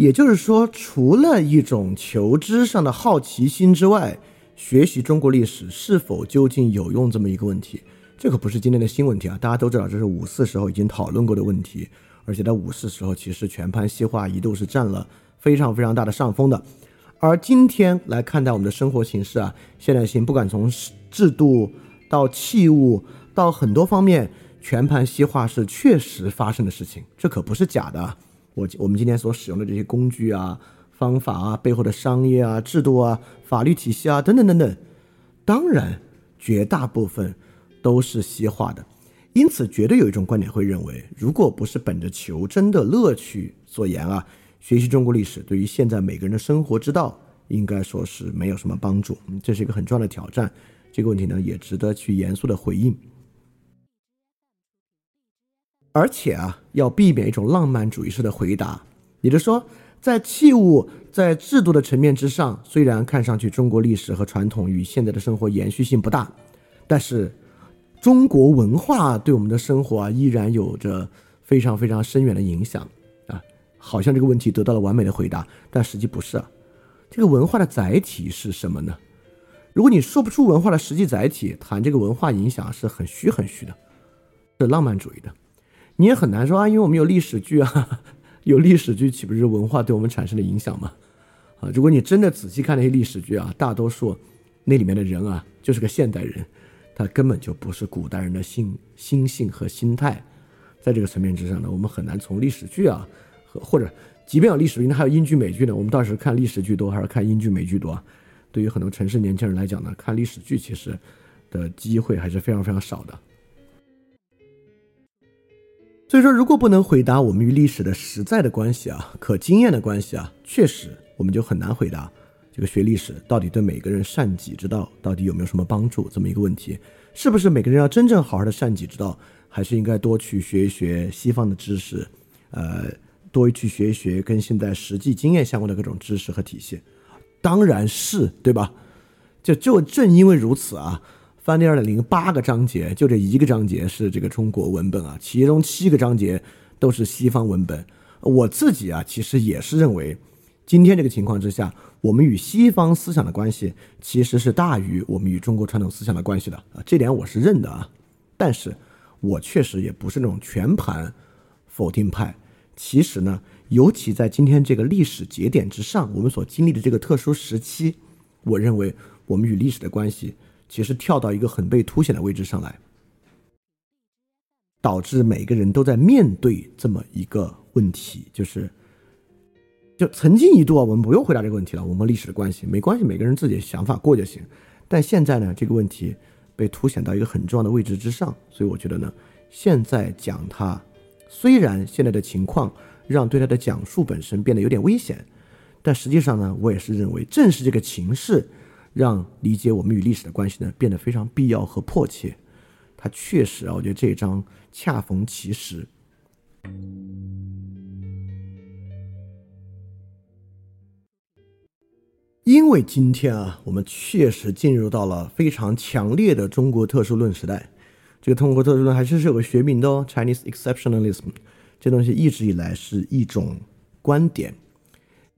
也就是说，除了一种求知上的好奇心之外，学习中国历史是否究竟有用这么一个问题，这可不是今天的新问题啊！大家都知道，这是五四时候已经讨论过的问题，而且在五四时候，其实全盘西化一度是占了非常非常大的上风的。而今天来看待我们的生活形式啊，现代性不管从制度到器物到很多方面，全盘西化是确实发生的事情，这可不是假的。我我们今天所使用的这些工具啊、方法啊、背后的商业啊、制度啊、法律体系啊等等等等，当然绝大部分都是西化的。因此，绝对有一种观点会认为，如果不是本着求真的乐趣所言啊。学习中国历史对于现在每个人的生活之道，应该说是没有什么帮助。这是一个很重要的挑战。这个问题呢，也值得去严肃的回应。而且啊，要避免一种浪漫主义式的回答，也就是说，在器物、在制度的层面之上，虽然看上去中国历史和传统与现在的生活延续性不大，但是中国文化对我们的生活啊，依然有着非常非常深远的影响啊。好像这个问题得到了完美的回答，但实际不是啊。这个文化的载体是什么呢？如果你说不出文化的实际载体，谈这个文化影响是很虚很虚的，是浪漫主义的。你也很难说啊，因为我们有历史剧啊，有历史剧岂不是文化对我们产生的影响吗？啊，如果你真的仔细看那些历史剧啊，大多数那里面的人啊，就是个现代人，他根本就不是古代人的心心性和心态。在这个层面之上呢，我们很难从历史剧啊和。或者，即便有历史剧，那还有英剧、美剧呢。我们到时看历史剧多还是看英剧、美剧多？对于很多城市年轻人来讲呢，看历史剧其实的机会还是非常非常少的。所以说，如果不能回答我们与历史的实在的关系啊、可经验的关系啊，确实我们就很难回答这个学历史到底对每个人善己之道到底有没有什么帮助这么一个问题。是不是每个人要真正好好的善己之道，还是应该多去学一学西方的知识？呃。多去学一学跟现在实际经验相关的各种知识和体系，当然是对吧？就就正因为如此啊，翻第二点零八个章节，就这一个章节是这个中国文本啊，其中七个章节都是西方文本。我自己啊，其实也是认为，今天这个情况之下，我们与西方思想的关系其实是大于我们与中国传统思想的关系的啊，这点我是认的啊。但是，我确实也不是那种全盘否定派。其实呢，尤其在今天这个历史节点之上，我们所经历的这个特殊时期，我认为我们与历史的关系其实跳到一个很被凸显的位置上来，导致每个人都在面对这么一个问题，就是，就曾经一度啊，我们不用回答这个问题了，我们历史的关系没关系，每个人自己的想法过就行。但现在呢，这个问题被凸显到一个很重要的位置之上，所以我觉得呢，现在讲它。虽然现在的情况让对他的讲述本身变得有点危险，但实际上呢，我也是认为，正是这个情势，让理解我们与历史的关系呢变得非常必要和迫切。它确实啊，我觉得这一章恰逢其时，因为今天啊，我们确实进入到了非常强烈的中国特殊论时代。这个通过特殊论还是是有个学名的哦，Chinese exceptionalism，这东西一直以来是一种观点。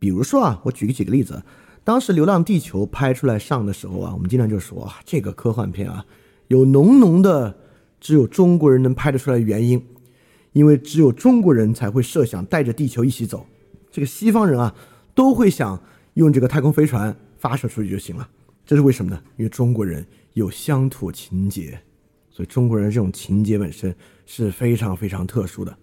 比如说啊，我举个几个例子，当时《流浪地球》拍出来上的时候啊，我们经常就说啊，这个科幻片啊，有浓浓的只有中国人能拍得出来的原因，因为只有中国人才会设想带着地球一起走，这个西方人啊都会想用这个太空飞船发射出去就行了。这是为什么呢？因为中国人有乡土情结。所以中国人这种情节本身是非常非常特殊的。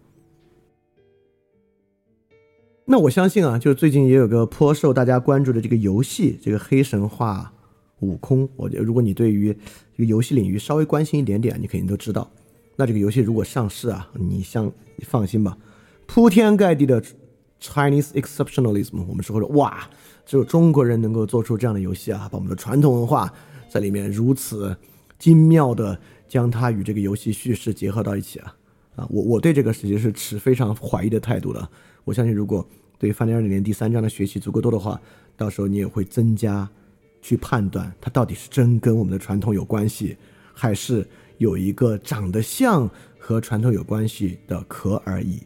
那我相信啊，就是最近也有个颇受大家关注的这个游戏，这个《黑神话：悟空》。我觉得如果你对于这个游戏领域稍微关心一点点，你肯定都知道。那这个游戏如果上市啊，你像你放心吧，铺天盖地的 Chinese exceptionalism，我们说说哇，只有中国人能够做出这样的游戏啊，把我们的传统文化在里面如此精妙的。将它与这个游戏叙事结合到一起啊，啊，我我对这个实际是持非常怀疑的态度的。我相信，如果对《翻天二零年》第三章的学习足够多的话，到时候你也会增加去判断它到底是真跟我们的传统有关系，还是有一个长得像和传统有关系的壳而已。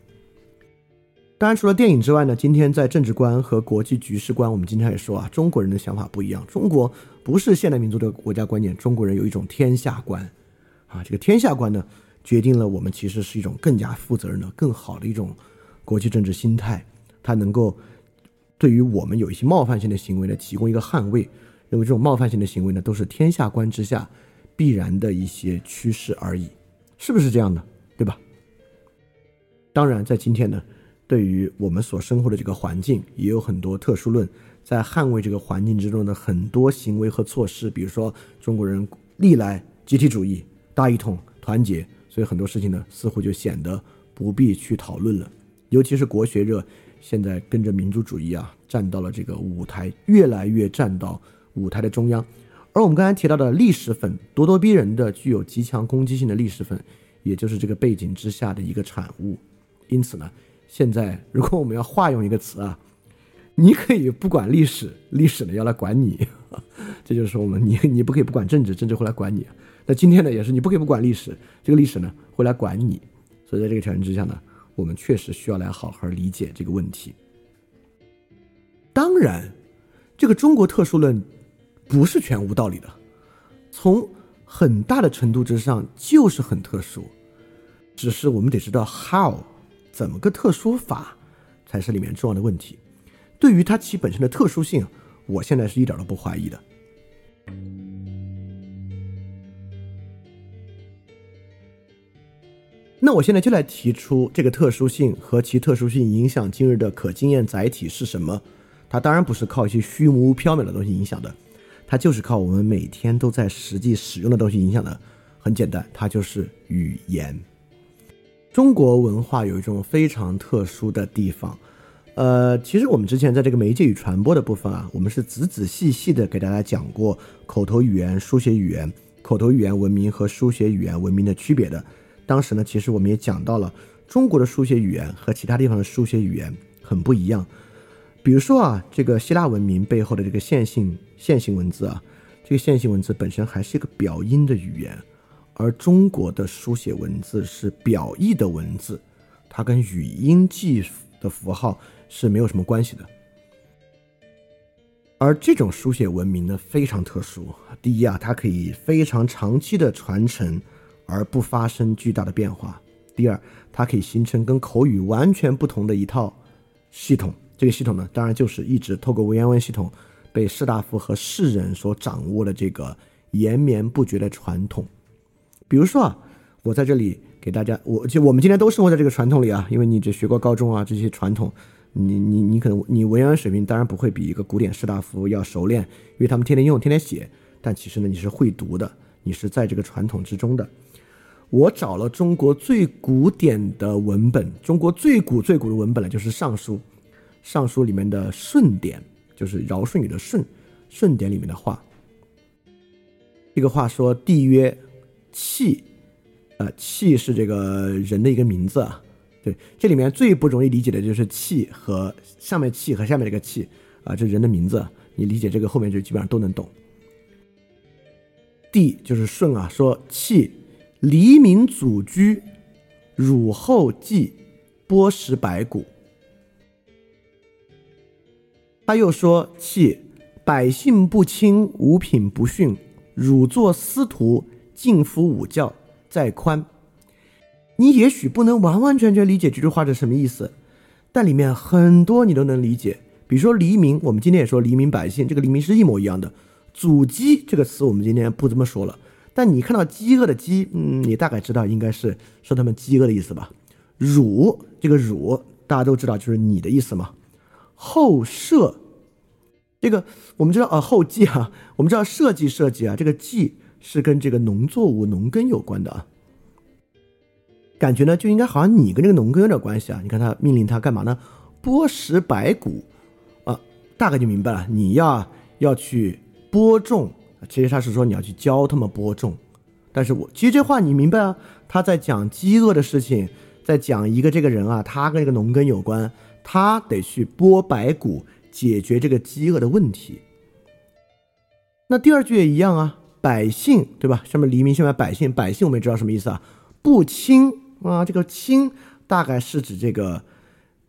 当然，除了电影之外呢，今天在政治观和国际局势观，我们经常也说啊，中国人的想法不一样。中国不是现代民族的国家观念，中国人有一种天下观，啊，这个天下观呢，决定了我们其实是一种更加负责任的、更好的一种国际政治心态。它能够对于我们有一些冒犯性的行为呢，提供一个捍卫。认为这种冒犯性的行为呢，都是天下观之下必然的一些趋势而已，是不是这样的？对吧？当然，在今天呢。对于我们所生活的这个环境，也有很多特殊论，在捍卫这个环境之中的很多行为和措施，比如说中国人历来集体主义、大一统、团结，所以很多事情呢，似乎就显得不必去讨论了。尤其是国学热，现在跟着民族主义啊，站到了这个舞台，越来越站到舞台的中央。而我们刚才提到的历史粉，咄咄逼人的、具有极强攻击性的历史粉，也就是这个背景之下的一个产物。因此呢。现在，如果我们要化用一个词啊，你可以不管历史，历史呢要来管你，这就是我们你你不可以不管政治，政治会来管你。那今天呢也是你不可以不管历史，这个历史呢会来管你。所以在这个条件之下呢，我们确实需要来好好理解这个问题。当然，这个中国特殊论不是全无道理的，从很大的程度之上就是很特殊，只是我们得知道 how。怎么个特殊法，才是里面重要的问题。对于它其本身的特殊性，我现在是一点都不怀疑的。那我现在就来提出这个特殊性和其特殊性影响今日的可经验载体是什么？它当然不是靠一些虚无缥缈的东西影响的，它就是靠我们每天都在实际使用的东西影响的。很简单，它就是语言。中国文化有一种非常特殊的地方，呃，其实我们之前在这个媒介与传播的部分啊，我们是仔仔细细的给大家讲过口头语言、书写语言、口头语言文明和书写语言文明的区别的。当时呢，其实我们也讲到了中国的书写语言和其他地方的书写语言很不一样。比如说啊，这个希腊文明背后的这个线性线性文字啊，这个线性文字本身还是一个表音的语言。而中国的书写文字是表意的文字，它跟语音记的符号是没有什么关系的。而这种书写文明呢非常特殊，第一啊，它可以非常长期的传承而不发生巨大的变化；第二，它可以形成跟口语完全不同的一套系统。这个系统呢，当然就是一直透过文言文系统被士大夫和士人所掌握的这个延绵不绝的传统。比如说啊，我在这里给大家，我就我们今天都生活在这个传统里啊，因为你这学过高中啊，这些传统，你你你可能你文言文水平当然不会比一个古典士大夫要熟练，因为他们天天用，天天写，但其实呢，你是会读的，你是在这个传统之中的。我找了中国最古典的文本，中国最古最古的文本呢，就是《尚书》，《尚书》里面的舜典，就是尧舜禹的舜，舜典里面的话，这个话说，帝曰。气，呃，气是这个人的一个名字啊。对，这里面最不容易理解的就是气和上面气和下面这个气啊，这人的名字，你理解这个后面就基本上都能懂。帝就是舜啊，说气黎民祖居，汝后继，剥食百谷。他又说气百姓不亲，五品不逊，汝作司徒。尽服五教再宽，你也许不能完完全全理解这句话是什么意思，但里面很多你都能理解。比如说黎民，我们今天也说黎民百姓，这个黎民是一模一样的。阻饥这个词我们今天不这么说了，但你看到饥饿的饥，嗯，你大概知道应该是说他们饥饿的意思吧？汝这个汝大家都知道就是你的意思嘛。后设这个我们知道啊，后继啊，我们知道设计设计啊，这个计。是跟这个农作物农耕有关的啊，感觉呢就应该好像你跟这个农耕有点关系啊。你看他命令他干嘛呢？播食白谷啊，大概就明白了。你要要去播种，其实他是说你要去教他们播种。但是我其实这话你明白啊？他在讲饥饿的事情，在讲一个这个人啊，他跟这个农耕有关，他得去播白谷，解决这个饥饿的问题。那第二句也一样啊。百姓对吧？上面黎明，下面百姓。百姓我们也知道什么意思啊？不亲啊，这个亲大概是指这个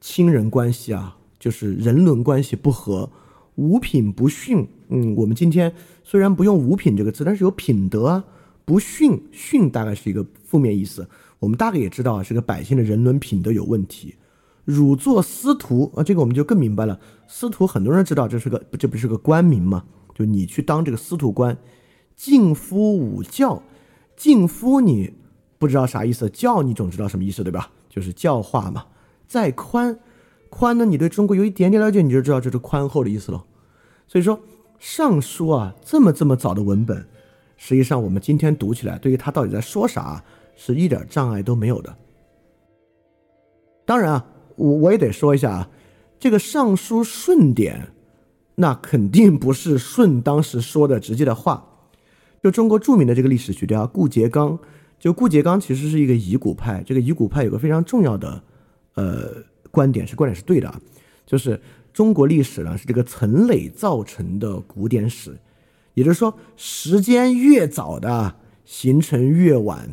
亲人关系啊，就是人伦关系不和，五品不逊。嗯，我们今天虽然不用五品这个字，但是有品德啊，不逊，逊大概是一个负面意思。我们大概也知道啊，这个百姓的人伦品德有问题。汝作司徒啊，这个我们就更明白了。司徒很多人知道，这是个这不是个官名吗？就你去当这个司徒官。敬夫五教，敬夫你不知道啥意思，教你总知道什么意思对吧？就是教化嘛。再宽，宽呢？你对中国有一点点了解，你就知道这是宽厚的意思喽。所以说，《尚书》啊，这么这么早的文本，实际上我们今天读起来，对于他到底在说啥，是一点障碍都没有的。当然啊，我我也得说一下啊，这个《尚书》顺点，那肯定不是舜当时说的直接的话。就中国著名的这个历史学家顾颉刚，就顾颉刚其实是一个夷古派。这个夷古派有个非常重要的呃观点，是观点是对的啊，就是中国历史呢是这个层累造成的古典史，也就是说时间越早的形成越晚。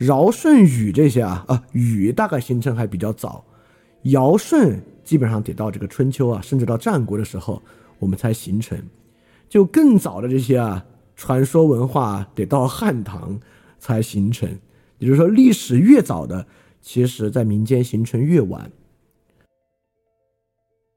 尧舜禹这些啊啊，禹大概形成还比较早，尧舜基本上得到这个春秋啊，甚至到战国的时候我们才形成。就更早的这些啊，传说文化得到汉唐才形成。也就是说，历史越早的，其实在民间形成越晚。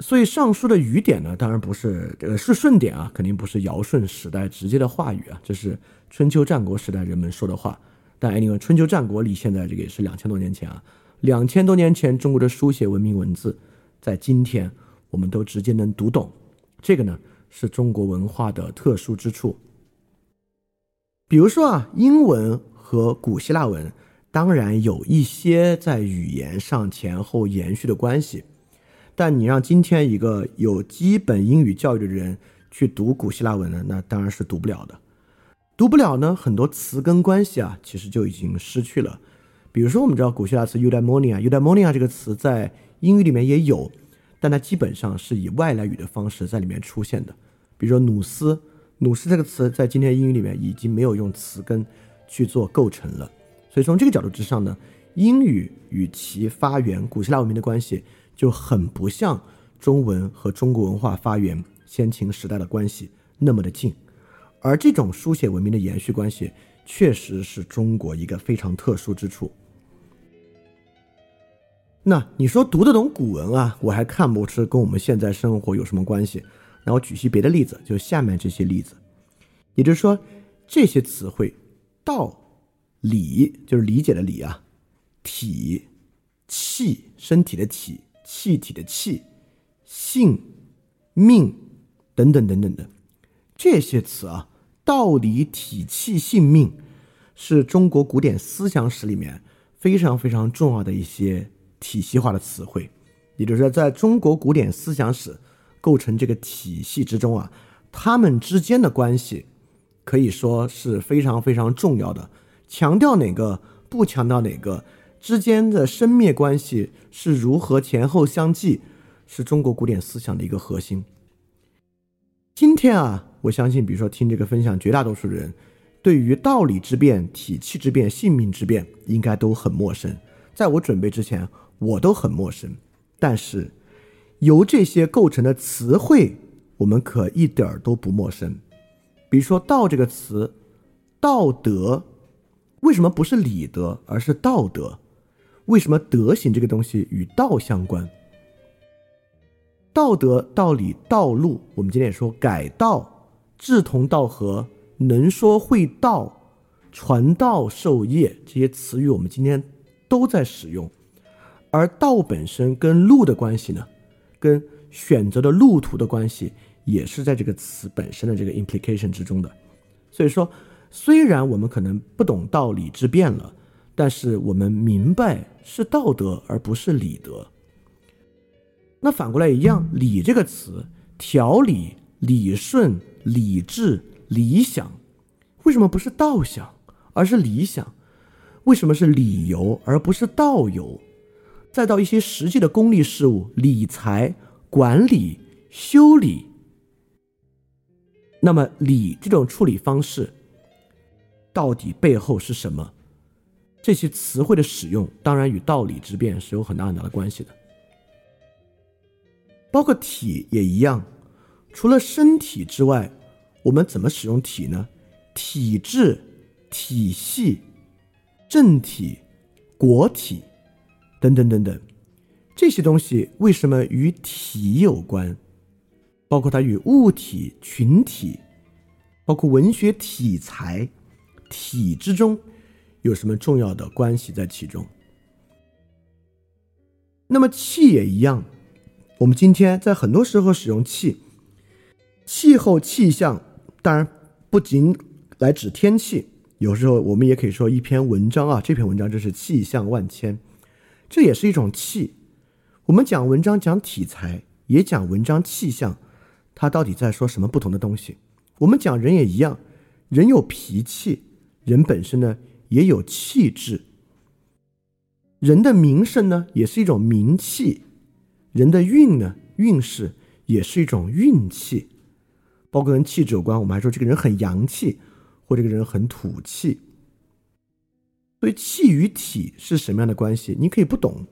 所以，《尚书》的语典呢，当然不是呃是顺典啊，肯定不是尧舜时代直接的话语啊，这是春秋战国时代人们说的话。但 anyway，春秋战国离现在这个也是两千多年前啊，两千多年前中国的书写文明文字，在今天我们都直接能读懂，这个呢是中国文化的特殊之处。比如说啊，英文和古希腊文当然有一些在语言上前后延续的关系，但你让今天一个有基本英语教育的人去读古希腊文呢，那当然是读不了的。读不了呢，很多词根关系啊，其实就已经失去了。比如说，我们知道古希腊词 eudaimonia，eudaimonia 这个词在英语里面也有，但它基本上是以外来语的方式在里面出现的。比如说努斯，努斯这个词在今天英语里面已经没有用词根去做构成了。所以从这个角度之上呢，英语与其发源古希腊文明的关系就很不像中文和中国文化发源先秦时代的关系那么的近。而这种书写文明的延续关系，确实是中国一个非常特殊之处。那你说读得懂古文啊，我还看不出跟我们现在生活有什么关系。那我举些别的例子，就下面这些例子，也就是说，这些词汇，道、理就是理解的理啊，体、气身体的体、气体的气、性、命等等等等的这些词啊。道理、体气、性命，是中国古典思想史里面非常非常重要的一些体系化的词汇。也就是说，在中国古典思想史构成这个体系之中啊，他们之间的关系可以说是非常非常重要的。强调哪个，不强调哪个，之间的生灭关系是如何前后相继，是中国古典思想的一个核心。今天啊。我相信，比如说听这个分享，绝大多数人对于道理之变、体气之变、性命之变，应该都很陌生。在我准备之前，我都很陌生。但是，由这些构成的词汇，我们可一点儿都不陌生。比如说“道”这个词，道德为什么不是礼德，而是道德？为什么德行这个东西与道相关？道德、道理、道路，我们今天也说改道。志同道合、能说会道、传道授业这些词语，我们今天都在使用。而道本身跟路的关系呢，跟选择的路途的关系，也是在这个词本身的这个 implication 之中的。所以说，虽然我们可能不懂道理之变了，但是我们明白是道德而不是礼德。那反过来一样，礼这个词，条理、理顺。理智、理想，为什么不是道想，而是理想？为什么是理由而不是道由？再到一些实际的功利事物，理财、管理、修理，那么理这种处理方式，到底背后是什么？这些词汇的使用，当然与道理之变是有很大很大的关系的。包括体也一样。除了身体之外，我们怎么使用体呢？体制、体系、政体、国体等等等等，这些东西为什么与体有关？包括它与物体、群体，包括文学题材、体之中有什么重要的关系在其中？那么气也一样，我们今天在很多时候使用气。气候气象当然不仅来指天气，有时候我们也可以说一篇文章啊，这篇文章就是气象万千，这也是一种气。我们讲文章讲题材，也讲文章气象，它到底在说什么不同的东西？我们讲人也一样，人有脾气，人本身呢也有气质，人的名声呢也是一种名气，人的运呢运势也是一种运气。包括跟气质有关，我们还说这个人很阳气，或这个人很土气。所以气与体是什么样的关系？你可以不懂，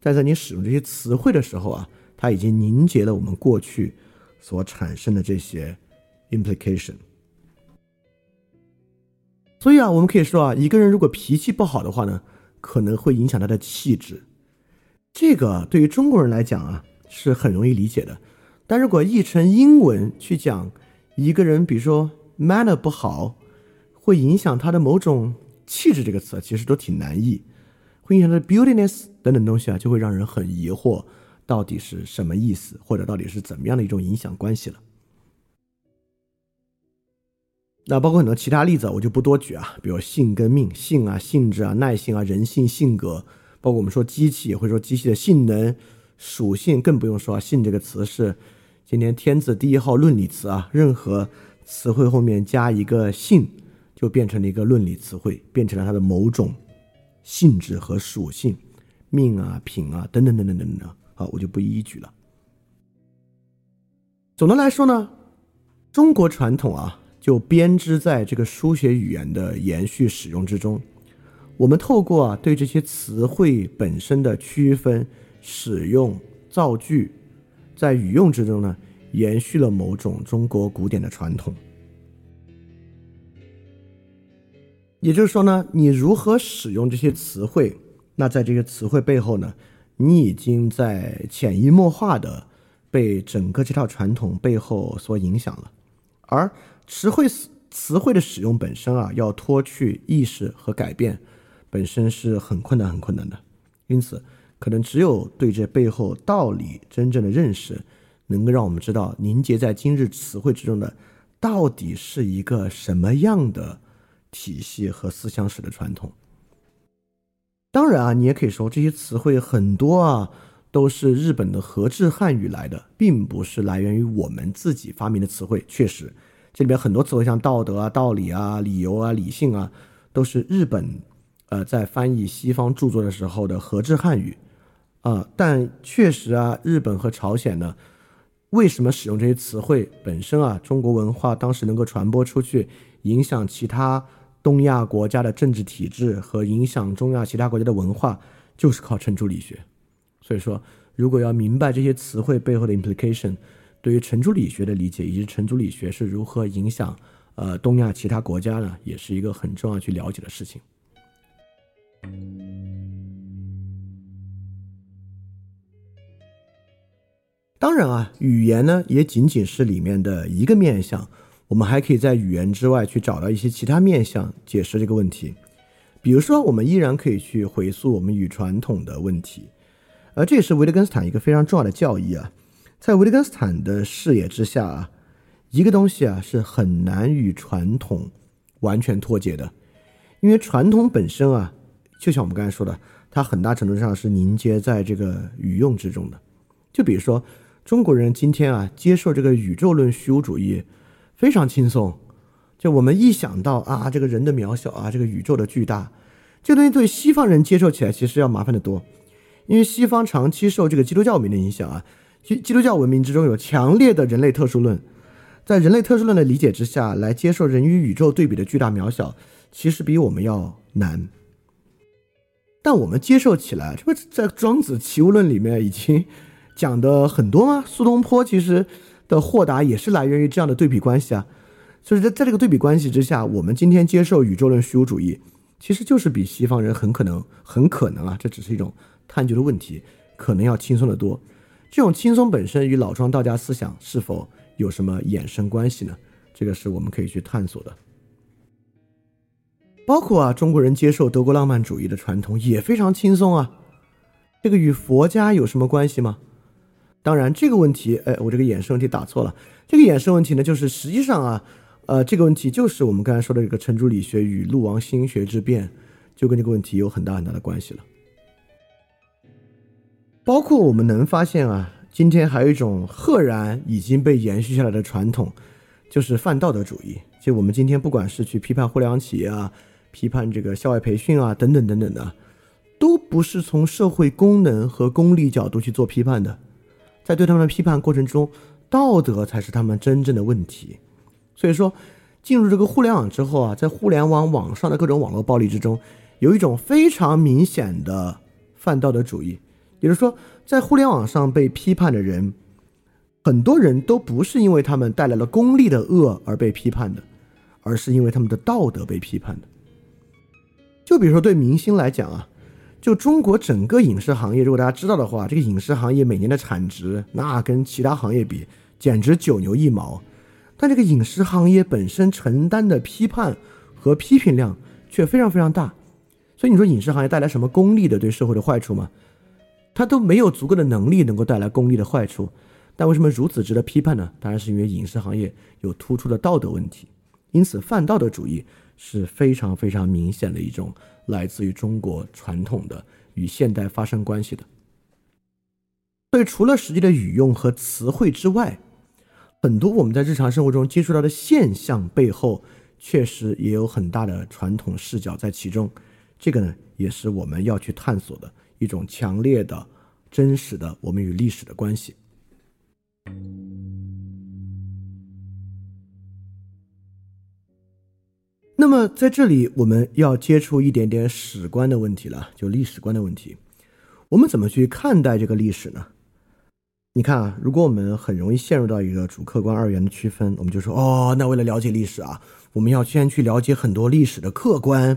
但在你使用这些词汇的时候啊，它已经凝结了我们过去所产生的这些 implication。所以啊，我们可以说啊，一个人如果脾气不好的话呢，可能会影响他的气质。这个对于中国人来讲啊，是很容易理解的。但如果译成英文去讲，一个人，比如说 manner 不好，会影响他的某种气质。这个词其实都挺难译，会影响他的 beautiness 等等东西啊，就会让人很疑惑，到底是什么意思，或者到底是怎么样的一种影响关系了。那包括很多其他例子，我就不多举啊，比如性跟命，性啊，性质啊，耐性啊，人性性格，包括我们说机器也会说机器的性能、属性，更不用说啊，性这个词是。今天天字第一号论理词啊，任何词汇后面加一个性，就变成了一个论理词汇，变成了它的某种性质和属性，命啊、品啊等等等等等等。好，我就不一一举了。总的来说呢，中国传统啊，就编织在这个书写语言的延续使用之中。我们透过啊对这些词汇本身的区分、使用、造句。在语用之中呢，延续了某种中国古典的传统。也就是说呢，你如何使用这些词汇，那在这些词汇背后呢，你已经在潜移默化的被整个这套传统背后所影响了。而词汇词汇的使用本身啊，要脱去意识和改变，本身是很困难、很困难的。因此。可能只有对这背后道理真正的认识，能够让我们知道凝结在今日词汇之中的，到底是一个什么样的体系和思想史的传统。当然啊，你也可以说这些词汇很多啊，都是日本的和制汉语来的，并不是来源于我们自己发明的词汇。确实，这里边很多词汇像道德啊、道理啊、理由啊、理性啊，都是日本呃在翻译西方著作的时候的和制汉语。啊，但确实啊，日本和朝鲜呢，为什么使用这些词汇本身啊？中国文化当时能够传播出去，影响其他东亚国家的政治体制和影响中亚其他国家的文化，就是靠程朱理学。所以说，如果要明白这些词汇背后的 implication，对于程朱理学的理解以及程朱理学是如何影响呃东亚其他国家呢，也是一个很重要去了解的事情。当然啊，语言呢也仅仅是里面的一个面相，我们还可以在语言之外去找到一些其他面相解释这个问题。比如说，我们依然可以去回溯我们与传统的问题，而这也是维特根斯坦一个非常重要的教义啊。在维特根斯坦的视野之下啊，一个东西啊是很难与传统完全脱节的，因为传统本身啊，就像我们刚才说的，它很大程度上是凝结在这个语用之中的。就比如说。中国人今天啊，接受这个宇宙论虚无主义非常轻松。就我们一想到啊，这个人的渺小啊，这个宇宙的巨大，这东西对西方人接受起来其实要麻烦的多。因为西方长期受这个基督教文明的影响啊，基基督教文明之中有强烈的人类特殊论，在人类特殊论的理解之下来接受人与宇宙对比的巨大渺小，其实比我们要难。但我们接受起来，这不在庄子齐物论里面已经。讲的很多吗？苏东坡其实的豁达也是来源于这样的对比关系啊。所以在在这个对比关系之下，我们今天接受宇宙论虚无主义，其实就是比西方人很可能很可能啊，这只是一种探究的问题，可能要轻松得多。这种轻松本身与老庄道家思想是否有什么衍生关系呢？这个是我们可以去探索的。包括啊，中国人接受德国浪漫主义的传统也非常轻松啊。这个与佛家有什么关系吗？当然，这个问题，哎，我这个衍生问题打错了。这个衍生问题呢，就是实际上啊，呃，这个问题就是我们刚才说的这个程朱理学与陆王心学之辩，就跟这个问题有很大很大的关系了。包括我们能发现啊，今天还有一种赫然已经被延续下来的传统，就是泛道德主义。就我们今天不管是去批判互联网企业啊，批判这个校外培训啊，等等等等的，都不是从社会功能和功利角度去做批判的。在对他们的批判过程中，道德才是他们真正的问题。所以说，进入这个互联网之后啊，在互联网网上的各种网络暴力之中，有一种非常明显的泛道德主义。也就是说，在互联网上被批判的人，很多人都不是因为他们带来了功利的恶而被批判的，而是因为他们的道德被批判的。就比如说对明星来讲啊，就中国整个影视行业，如果大家知道的话，这个影视行业每年的产值那跟其他行业比简直九牛一毛，但这个影视行业本身承担的批判和批评量却非常非常大。所以你说影视行业带来什么功利的对社会的坏处吗？他都没有足够的能力能够带来功利的坏处，但为什么如此值得批判呢？当然是因为影视行业有突出的道德问题，因此泛道德主义是非常非常明显的一种来自于中国传统的与现代发生关系的。所以，除了实际的语用和词汇之外，很多我们在日常生活中接触到的现象背后，确实也有很大的传统视角在其中。这个呢，也是我们要去探索的。一种强烈的、真实的我们与历史的关系。那么，在这里我们要接触一点点史观的问题了，就历史观的问题。我们怎么去看待这个历史呢？你看啊，如果我们很容易陷入到一个主客观二元的区分，我们就说哦，那为了了解历史啊，我们要先去了解很多历史的客观，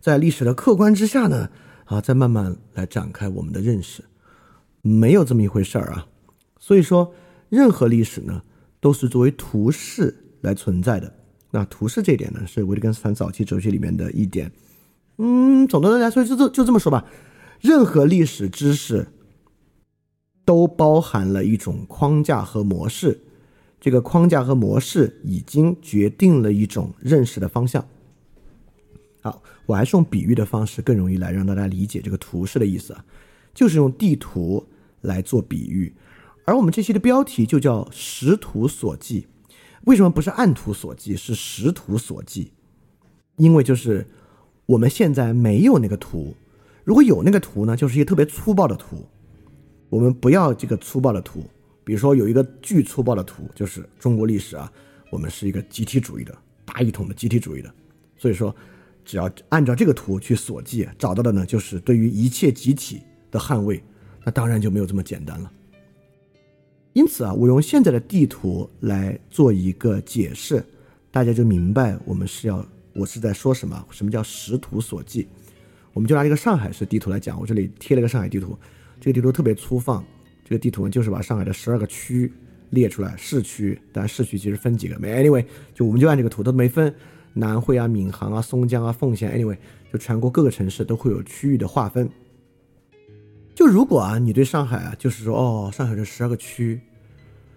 在历史的客观之下呢？啊，再慢慢来展开我们的认识，没有这么一回事儿啊。所以说，任何历史呢，都是作为图示来存在的。那图示这点呢，是维特根斯坦早期哲学里面的一点。嗯，总的来说，就就就这么说吧。任何历史知识都包含了一种框架和模式，这个框架和模式已经决定了一种认识的方向。好，我还是用比喻的方式更容易来让大家理解这个图示的意思啊，就是用地图来做比喻，而我们这期的标题就叫“识图所记”。为什么不是按图所记，是识图所记？因为就是我们现在没有那个图，如果有那个图呢，就是一个特别粗暴的图。我们不要这个粗暴的图，比如说有一个巨粗暴的图，就是中国历史啊，我们是一个集体主义的大一统的集体主义的，所以说。只要按照这个图去所记，找到的呢，就是对于一切集体的捍卫，那当然就没有这么简单了。因此啊，我用现在的地图来做一个解释，大家就明白我们是要我是在说什么。什么叫识图所记？我们就拿这个上海市地图来讲，我这里贴了个上海地图，这个地图特别粗放，这个地图就是把上海的十二个区列出来，市区，但市区其实分几个没？Anyway，就我们就按这个图，它都没分。南汇啊、闵行啊、松江啊、奉贤，anyway，就全国各个城市都会有区域的划分。就如果啊，你对上海啊，就是说哦，上海这十二个区，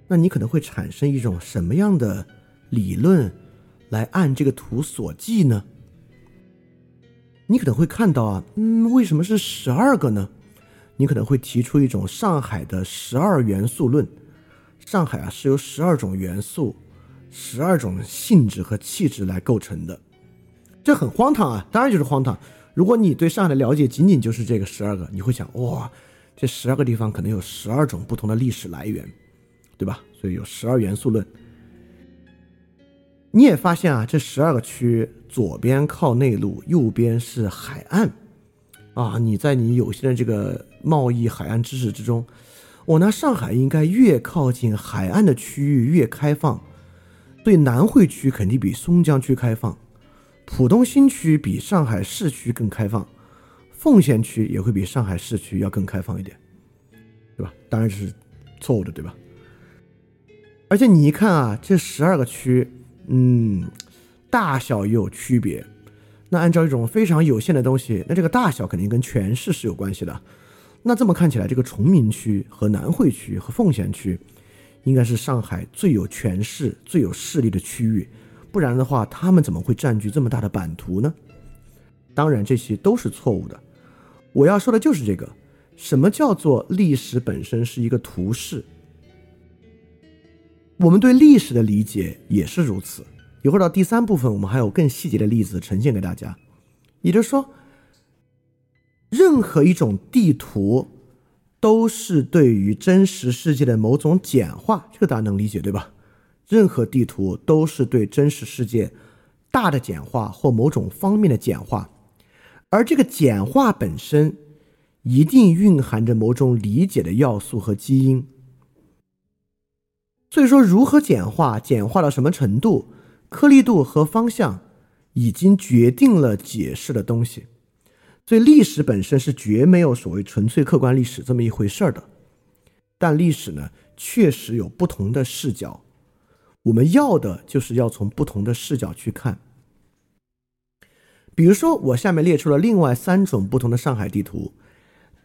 那你可能会产生一种什么样的理论来按这个图所记呢？你可能会看到啊，嗯，为什么是十二个呢？你可能会提出一种上海的十二元素论。上海啊，是由十二种元素。十二种性质和气质来构成的，这很荒唐啊！当然就是荒唐。如果你对上海的了解仅仅就是这个十二个，你会想哇，这十二个地方可能有十二种不同的历史来源，对吧？所以有十二元素论。你也发现啊，这十二个区左边靠内陆，右边是海岸啊。你在你有限的这个贸易海岸知识之中，我拿上海应该越靠近海岸的区域越开放，对南汇区肯定比松江区开放，浦东新区比上海市区更开放，奉贤区也会比上海市区要更开放一点，对吧？当然是错误的，对吧？而且你一看啊，这十二个区，嗯，大小也有区别。那按照一种非常有限的东西，那这个大小肯定跟权势是有关系的。那这么看起来，这个崇明区和南汇区和奉贤区，应该是上海最有权势、最有势力的区域。不然的话，他们怎么会占据这么大的版图呢？当然，这些都是错误的。我要说的就是这个：什么叫做历史本身是一个图示？我们对历史的理解也是如此。一会儿到第三部分，我们还有更细节的例子呈现给大家。也就是说，任何一种地图都是对于真实世界的某种简化，这个大家能理解对吧？任何地图都是对真实世界大的简化或某种方面的简化，而这个简化本身一定蕴含着某种理解的要素和基因。所以说，如何简化，简化到什么程度，颗粒度和方向，已经决定了解释的东西。所以，历史本身是绝没有所谓纯粹客观历史这么一回事儿的。但历史呢，确实有不同的视角。我们要的就是要从不同的视角去看。比如说，我下面列出了另外三种不同的上海地图。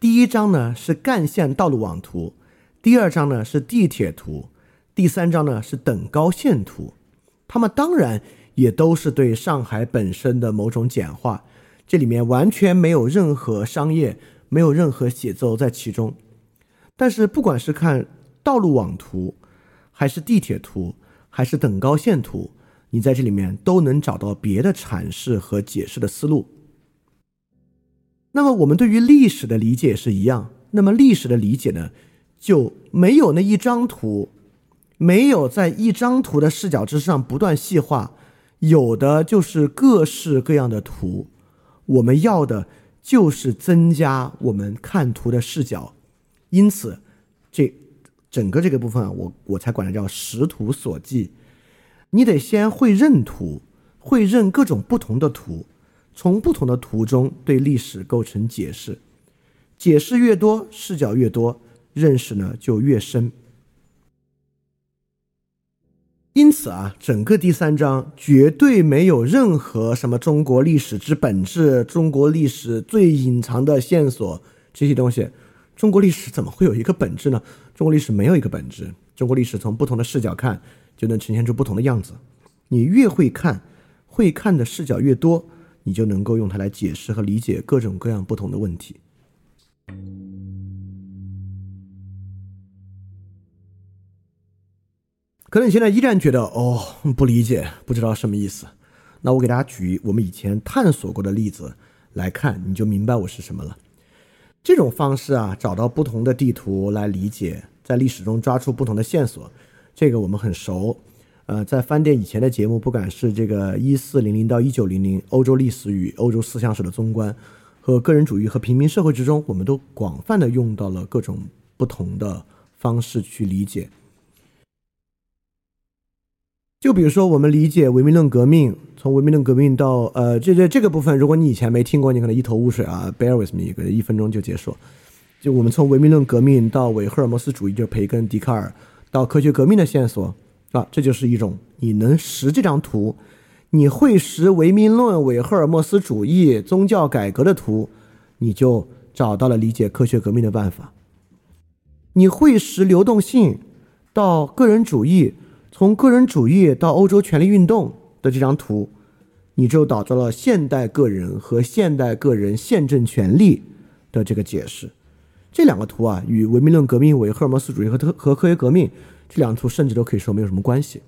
第一张呢是干线道路网图，第二张呢是地铁图。第三张呢是等高线图，它们当然也都是对上海本身的某种简化，这里面完全没有任何商业，没有任何写作在其中。但是不管是看道路网图，还是地铁图，还是等高线图，你在这里面都能找到别的阐释和解释的思路。那么我们对于历史的理解是一样，那么历史的理解呢，就没有那一张图。没有在一张图的视角之上不断细化，有的就是各式各样的图。我们要的就是增加我们看图的视角，因此，这整个这个部分啊，我我才管它叫识图所记。你得先会认图，会认各种不同的图，从不同的图中对历史构成解释。解释越多，视角越多，认识呢就越深。因此啊，整个第三章绝对没有任何什么中国历史之本质、中国历史最隐藏的线索这些东西。中国历史怎么会有一个本质呢？中国历史没有一个本质。中国历史从不同的视角看，就能呈现出不同的样子。你越会看，会看的视角越多，你就能够用它来解释和理解各种各样不同的问题。可能你现在依然觉得哦不理解，不知道什么意思。那我给大家举我们以前探索过的例子来看，你就明白我是什么了。这种方式啊，找到不同的地图来理解，在历史中抓出不同的线索，这个我们很熟。呃，在翻店以前的节目，不管是这个一四零零到一九零零欧洲历史与欧洲思想史的综观，和个人主义和平民社会之中，我们都广泛的用到了各种不同的方式去理解。就比如说，我们理解唯名论革命，从唯名论革命到呃，这这这个部分，如果你以前没听过，你可能一头雾水啊。Bear with me，可能一分钟就结束。就我们从唯名论革命到伪赫尔墨斯主义，就培根、笛卡尔，到科学革命的线索啊，这就是一种你能识这张图，你会识唯名论、伪赫尔墨斯主义、宗教改革的图，你就找到了理解科学革命的办法。你会识流动性到个人主义。从个人主义到欧洲权力运动的这张图，你就找到了现代个人和现代个人宪政权利的这个解释。这两个图啊，与文明论革命、伪赫尔墨斯主义和特和科学革命这两图甚至都可以说没有什么关系。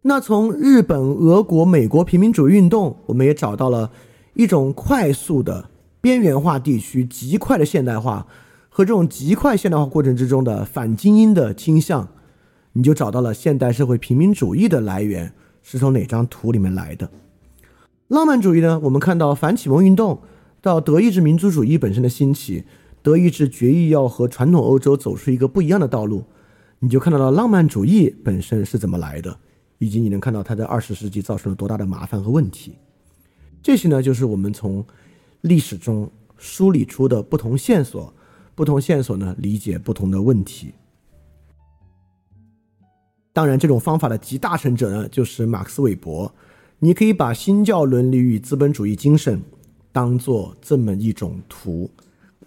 那从日本、俄国、美国平民主义运动，我们也找到了一种快速的边缘化地区极快的现代化和这种极快现代化过程之中的反精英的倾向。你就找到了现代社会平民主义的来源是从哪张图里面来的？浪漫主义呢？我们看到反启蒙运动到德意志民族主义本身的兴起，德意志决意要和传统欧洲走出一个不一样的道路，你就看到了浪漫主义本身是怎么来的，以及你能看到它在二十世纪造成了多大的麻烦和问题。这些呢，就是我们从历史中梳理出的不同线索，不同线索呢，理解不同的问题。当然，这种方法的集大成者呢，就是马克思韦伯。你可以把新教伦理与资本主义精神当做这么一种图。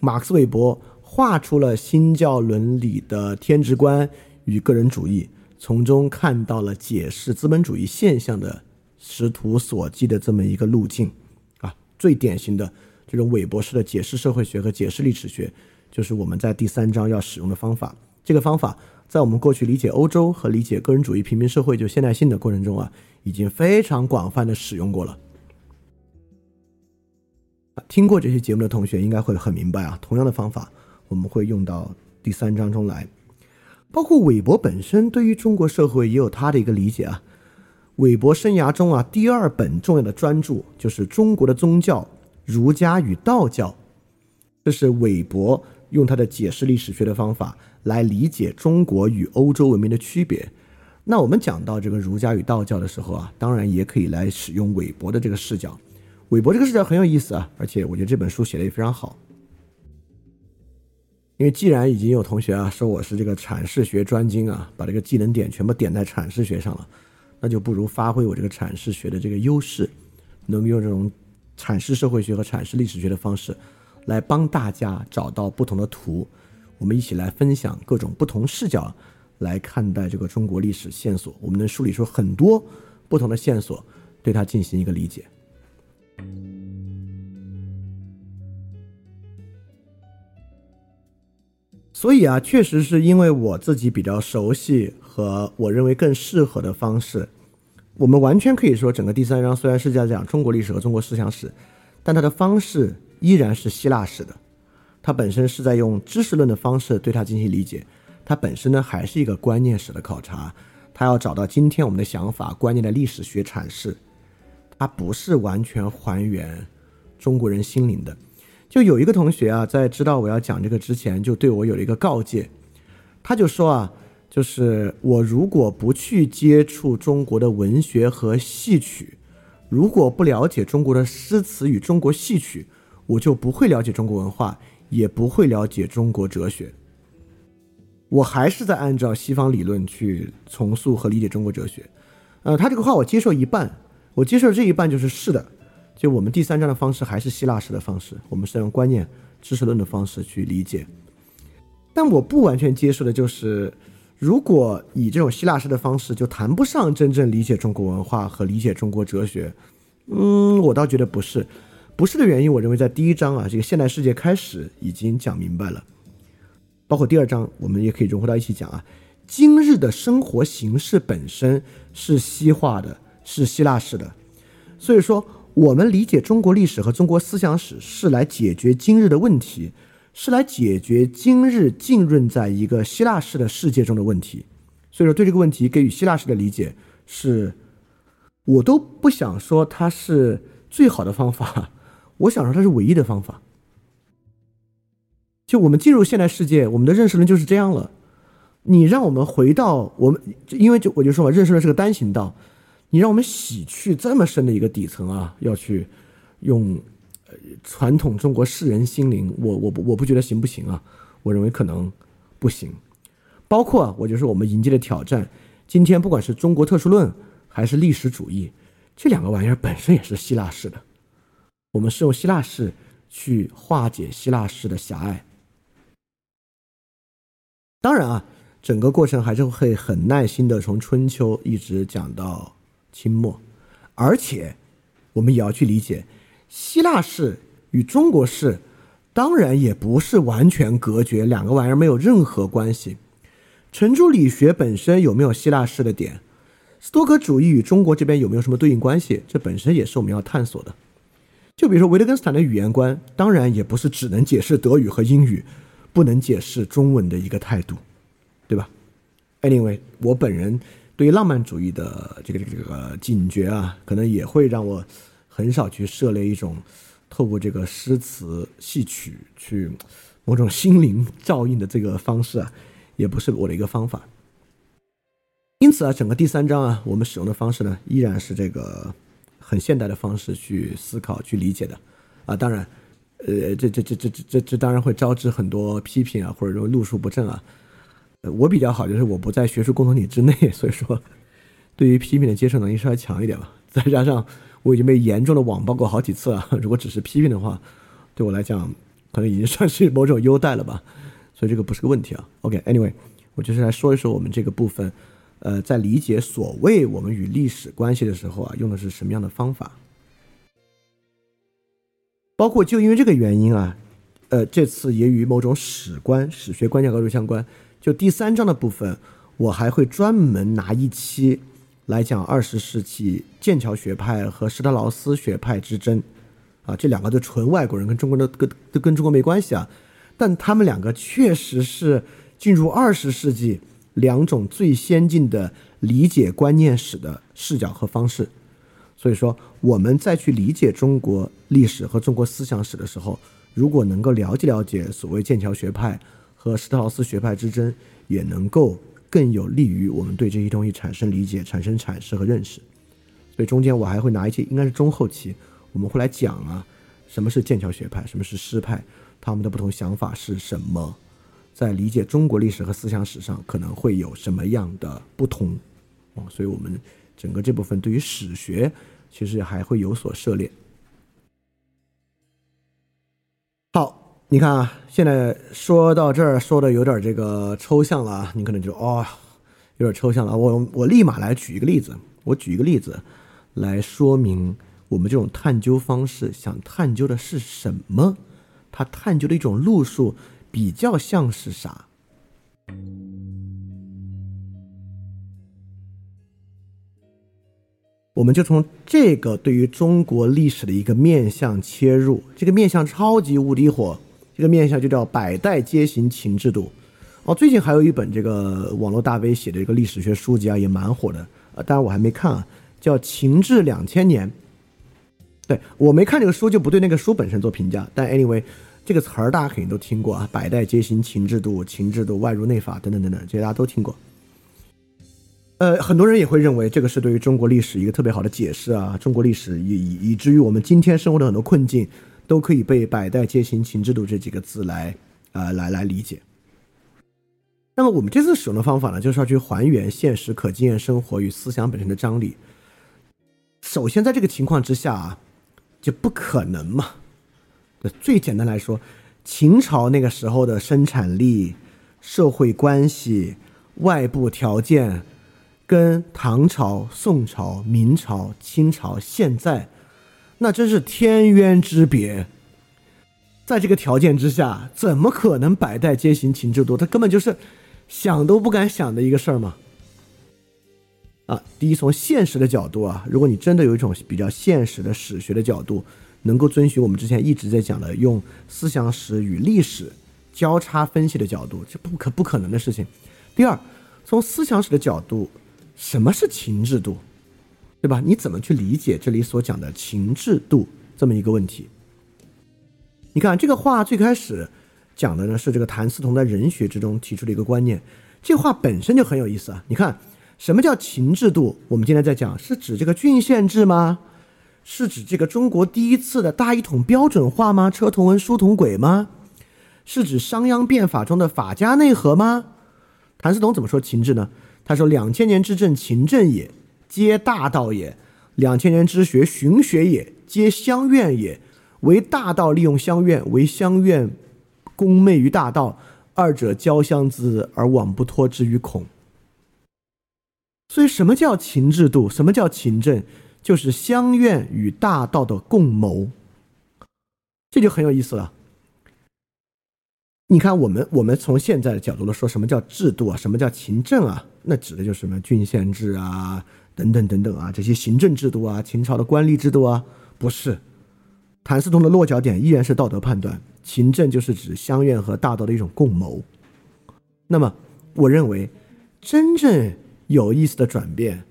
马克思韦伯画出了新教伦理的天职观与个人主义，从中看到了解释资本主义现象的识图所记的这么一个路径。啊，最典型的这种韦伯式的解释社会学和解释历史学，就是我们在第三章要使用的方法。这个方法在我们过去理解欧洲和理解个人主义平民社会就现代性的过程中啊。已经非常广泛的使用过了。听过这些节目的同学应该会很明白啊，同样的方法我们会用到第三章中来。包括韦伯本身对于中国社会也有他的一个理解啊。韦伯生涯中啊，第二本重要的专著就是《中国的宗教：儒家与道教》，这是韦伯用他的解释历史学的方法来理解中国与欧洲文明的区别。那我们讲到这个儒家与道教的时候啊，当然也可以来使用韦伯的这个视角。韦伯这个视角很有意思啊，而且我觉得这本书写的也非常好。因为既然已经有同学啊说我是这个阐释学专精啊，把这个技能点全部点在阐释学上了，那就不如发挥我这个阐释学的这个优势，能用这种阐释社会学和阐释历史学的方式，来帮大家找到不同的图，我们一起来分享各种不同视角。来看待这个中国历史线索，我们能梳理出很多不同的线索，对它进行一个理解。所以啊，确实是因为我自己比较熟悉和我认为更适合的方式，我们完全可以说，整个第三章虽然是在讲中国历史和中国思想史，但它的方式依然是希腊式的，它本身是在用知识论的方式对它进行理解。它本身呢还是一个观念史的考察，它要找到今天我们的想法、观念的历史学阐释，它不是完全还原中国人心灵的。就有一个同学啊，在知道我要讲这个之前，就对我有了一个告诫，他就说啊，就是我如果不去接触中国的文学和戏曲，如果不了解中国的诗词与中国戏曲，我就不会了解中国文化，也不会了解中国哲学。我还是在按照西方理论去重塑和理解中国哲学，呃，他这个话我接受一半，我接受这一半就是是的，就我们第三章的方式还是希腊式的方式，我们是用观念知识论的方式去理解，但我不完全接受的就是，如果以这种希腊式的方式，就谈不上真正理解中国文化和理解中国哲学，嗯，我倒觉得不是，不是的原因，我认为在第一章啊，这个现代世界开始已经讲明白了。包括第二章，我们也可以融合到一起讲啊。今日的生活形式本身是西化的，是希腊式的，所以说我们理解中国历史和中国思想史是来解决今日的问题，是来解决今日浸润在一个希腊式的世界中的问题。所以说对这个问题给予希腊式的理解，是我都不想说它是最好的方法，我想说它是唯一的方法。就我们进入现代世界，我们的认识论就是这样了。你让我们回到我们，因为就我就说嘛，认识论是个单行道。你让我们洗去这么深的一个底层啊，要去用传统中国世人心灵，我我我不觉得行不行啊？我认为可能不行。包括我就是我们迎接的挑战。今天不管是中国特殊论还是历史主义，这两个玩意儿本身也是希腊式的。我们是用希腊式去化解希腊式的狭隘。当然啊，整个过程还是会很耐心的从春秋一直讲到清末，而且我们也要去理解，希腊式与中国式当然也不是完全隔绝，两个玩意儿没有任何关系。程朱理学本身有没有希腊式的点？斯多葛主义与中国这边有没有什么对应关系？这本身也是我们要探索的。就比如说维特根斯坦的语言观，当然也不是只能解释德语和英语。不能解释中文的一个态度，对吧？Anyway，我本人对于浪漫主义的这个这个这个警觉啊，可能也会让我很少去涉猎一种透过这个诗词戏曲去某种心灵照应的这个方式啊，也不是我的一个方法。因此啊，整个第三章啊，我们使用的方式呢，依然是这个很现代的方式去思考、去理解的啊。当然，呃，这这这这这这当然会招致很多批评啊，或者说路数不正啊。我比较好，就是我不在学术共同体之内，所以说对于批评的接受能力稍微强一点吧。再加上我已经被严重的网暴过好几次了，如果只是批评的话，对我来讲可能已经算是某种优待了吧。所以这个不是个问题啊。OK，Anyway，我就是来说一说我们这个部分，呃，在理解所谓我们与历史关系的时候啊，用的是什么样的方法？包括就因为这个原因啊，呃，这次也与某种史观、史学观念高度相关。就第三章的部分，我还会专门拿一期来讲二十世纪剑桥学派和施特劳斯学派之争，啊，这两个都纯外国人，跟中国的跟都跟中国没关系啊，但他们两个确实是进入二十世纪两种最先进的理解观念史的视角和方式，所以说我们再去理解中国历史和中国思想史的时候，如果能够了解了解所谓剑桥学派。和施特劳斯学派之争，也能够更有利于我们对这些东西产生理解、产生阐释和认识。所以中间我还会拿一些，应该是中后期，我们会来讲啊，什么是剑桥学派，什么是诗派，他们的不同想法是什么，在理解中国历史和思想史上可能会有什么样的不同。哦，所以我们整个这部分对于史学其实还会有所涉猎。好。你看啊，现在说到这儿，说的有点这个抽象了，你可能就哦，有点抽象了。我我立马来举一个例子，我举一个例子来说明我们这种探究方式想探究的是什么，它探究的一种路数比较像是啥。我们就从这个对于中国历史的一个面向切入，这个面向超级无敌火。这个面向就叫百代皆行秦制度，哦，最近还有一本这个网络大 V 写的一个历史学书籍啊，也蛮火的，呃，当然我还没看啊，叫《秦制两千年》。对我没看这个书，就不对那个书本身做评价。但 anyway，这个词儿大家肯定都听过啊，“百代皆行秦制度”、“秦制度外儒内法”等等等等，这些大家都听过。呃，很多人也会认为这个是对于中国历史一个特别好的解释啊，中国历史以以以至于我们今天生活的很多困境。都可以被“百代皆行秦制度”这几个字来，呃，来来理解。那么我们这次使用的方法呢，就是要去还原现实可经验生活与思想本身的张力。首先，在这个情况之下啊，就不可能嘛。最简单来说，秦朝那个时候的生产力、社会关系、外部条件，跟唐朝、宋朝、明朝、清朝现在。那真是天渊之别，在这个条件之下，怎么可能百代皆行秦制度？他根本就是想都不敢想的一个事儿嘛！啊，第一，从现实的角度啊，如果你真的有一种比较现实的史学的角度，能够遵循我们之前一直在讲的用思想史与历史交叉分析的角度，这不可不可能的事情。第二，从思想史的角度，什么是秦制度？对吧？你怎么去理解这里所讲的秦制度这么一个问题？你看这个话最开始讲的呢是这个谭嗣同在人学之中提出的一个观念，这话本身就很有意思啊。你看什么叫秦制度？我们今天在讲是指这个郡县制吗？是指这个中国第一次的大一统标准化吗？车同文，书同轨吗？是指商鞅变法中的法家内核吗？谭嗣同怎么说秦制呢？他说：“两千年之政，秦政也。”皆大道也，两千年之学，循学也；皆乡愿也，为大道利用乡愿，为乡愿功昧于大道，二者交相资而往不脱之于孔。所以，什么叫秦制度？什么叫秦政？就是乡愿与大道的共谋。这就很有意思了。你看，我们我们从现在的角度来说，什么叫制度啊？什么叫勤政啊？那指的就是什么郡县制啊？等等等等啊，这些行政制度啊，秦朝的官吏制度啊，不是。谭嗣同的落脚点依然是道德判断，勤政就是指乡愿和大道的一种共谋。那么，我认为真正有意思的转变，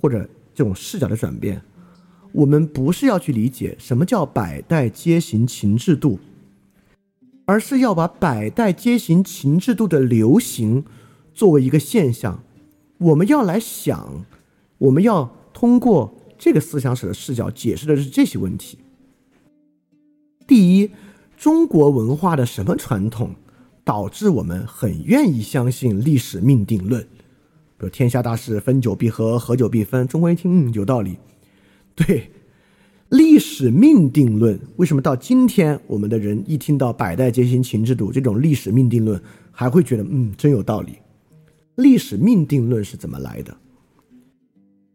或者这种视角的转变，我们不是要去理解什么叫百代皆行秦制度，而是要把百代皆行秦制度的流行作为一个现象。我们要来想，我们要通过这个思想史的视角解释的是这些问题。第一，中国文化的什么传统导致我们很愿意相信历史命定论？比如“天下大事，分久必合，合久必分”。中国人一听，嗯，有道理。对，历史命定论，为什么到今天我们的人一听到“百代皆行秦制度”这种历史命定论，还会觉得嗯，真有道理？历史命定论是怎么来的？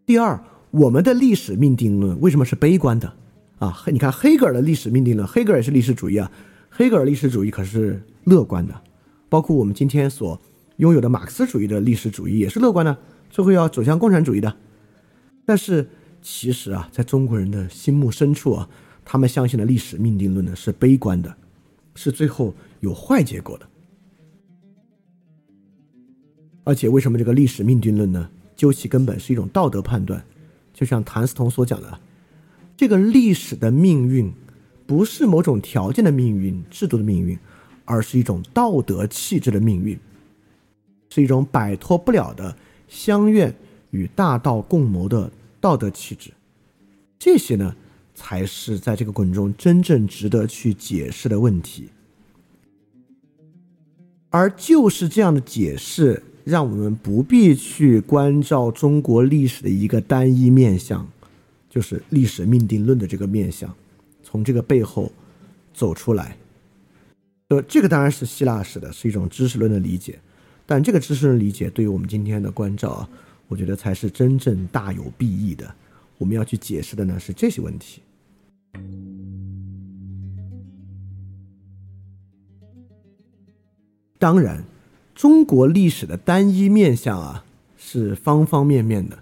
第二，我们的历史命定论为什么是悲观的？啊，你看黑格尔的历史命定论，黑格尔也是历史主义啊。黑格尔历史主义可是乐观的，包括我们今天所拥有的马克思主义的历史主义也是乐观的，最后要走向共产主义的。但是其实啊，在中国人的心目深处啊，他们相信的历史命定论呢是悲观的，是最后有坏结果的。而且，为什么这个历史命定论呢？究其根本是一种道德判断，就像谭嗣同所讲的，这个历史的命运不是某种条件的命运、制度的命运，而是一种道德气质的命运，是一种摆脱不了的相愿与大道共谋的道德气质。这些呢，才是在这个过程中真正值得去解释的问题。而就是这样的解释。让我们不必去关照中国历史的一个单一面相，就是历史命定论的这个面相，从这个背后走出来。呃，这个当然是希腊式的，是一种知识论的理解，但这个知识的理解对于我们今天的关照啊，我觉得才是真正大有裨益的。我们要去解释的呢是这些问题。当然。中国历史的单一面相啊，是方方面面的。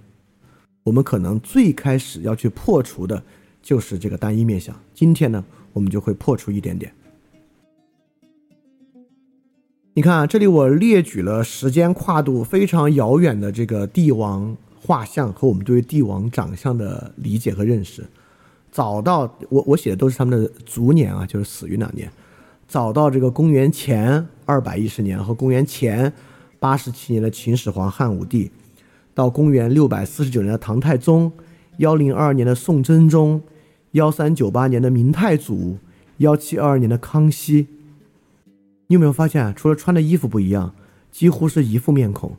我们可能最开始要去破除的，就是这个单一面相。今天呢，我们就会破除一点点。你看啊，这里我列举了时间跨度非常遥远的这个帝王画像和我们对于帝王长相的理解和认识。早到我我写的都是他们的卒年啊，就是死于哪年。早到这个公元前二百一十年和公元前八十七年的秦始皇汉武帝，到公元六百四十九年的唐太宗，幺零二二年的宋真宗，幺三九八年的明太祖，幺七二二年的康熙。你有没有发现，除了穿的衣服不一样，几乎是一副面孔。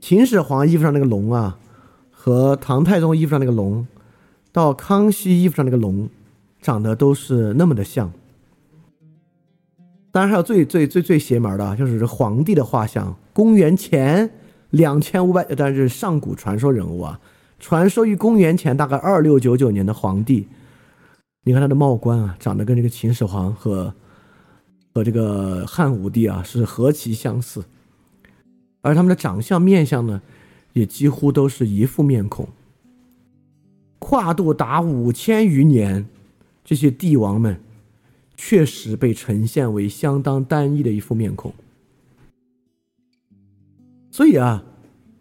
秦始皇衣服上那个龙啊，和唐太宗衣服上那个龙，到康熙衣服上那个龙，长得都是那么的像。当然还有最最最最邪门的，就是皇帝的画像。公元前两千五百，但是上古传说人物啊，传说于公元前大概二六九九年的皇帝，你看他的帽冠啊，长得跟这个秦始皇和和这个汉武帝啊是何其相似，而他们的长相面相呢，也几乎都是一副面孔，跨度达五千余年，这些帝王们。确实被呈现为相当单一的一副面孔，所以啊，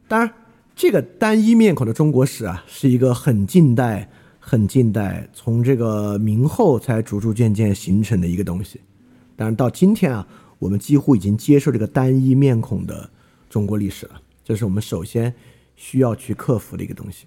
当然这个单一面孔的中国史啊，是一个很近代、很近代，从这个明后才逐逐渐渐形成的一个东西。但是到今天啊，我们几乎已经接受这个单一面孔的中国历史了，这是我们首先需要去克服的一个东西。